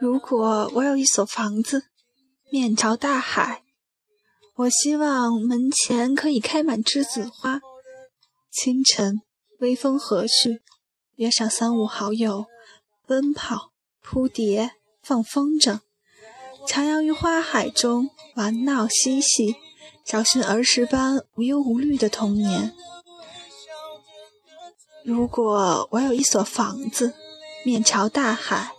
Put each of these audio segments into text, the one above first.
如果我有一所房子，面朝大海。我希望门前可以开满栀子花。清晨，微风和煦，约上三五好友，奔跑、扑蝶、放风筝，徜徉于花海中，玩闹嬉戏，找寻儿时般无忧无虑的童年。如果我有一所房子，面朝大海，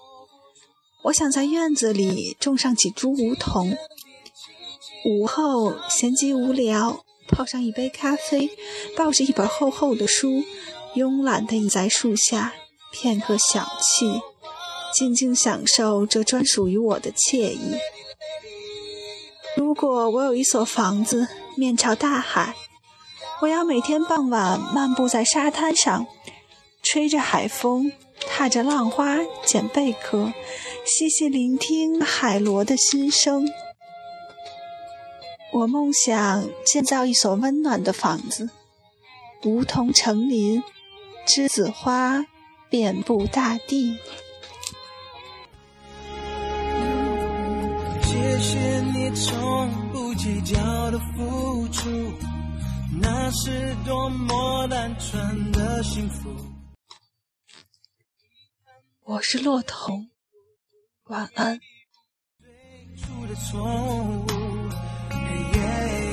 我想在院子里种上几株梧桐。午后闲极无聊，泡上一杯咖啡，抱着一本厚厚的书，慵懒地倚在树下，片刻小憩，静静享受这专属于我的惬意。如果我有一所房子，面朝大海，我要每天傍晚漫步在沙滩上，吹着海风，踏着浪花，捡贝壳，细细聆听海螺的心声。我梦想建造一所温暖的房子，梧桐成林，栀子花遍布大地。谢谢你从不计较的付出，那是多么单纯的幸福。我是骆驼，晚安。最初的错误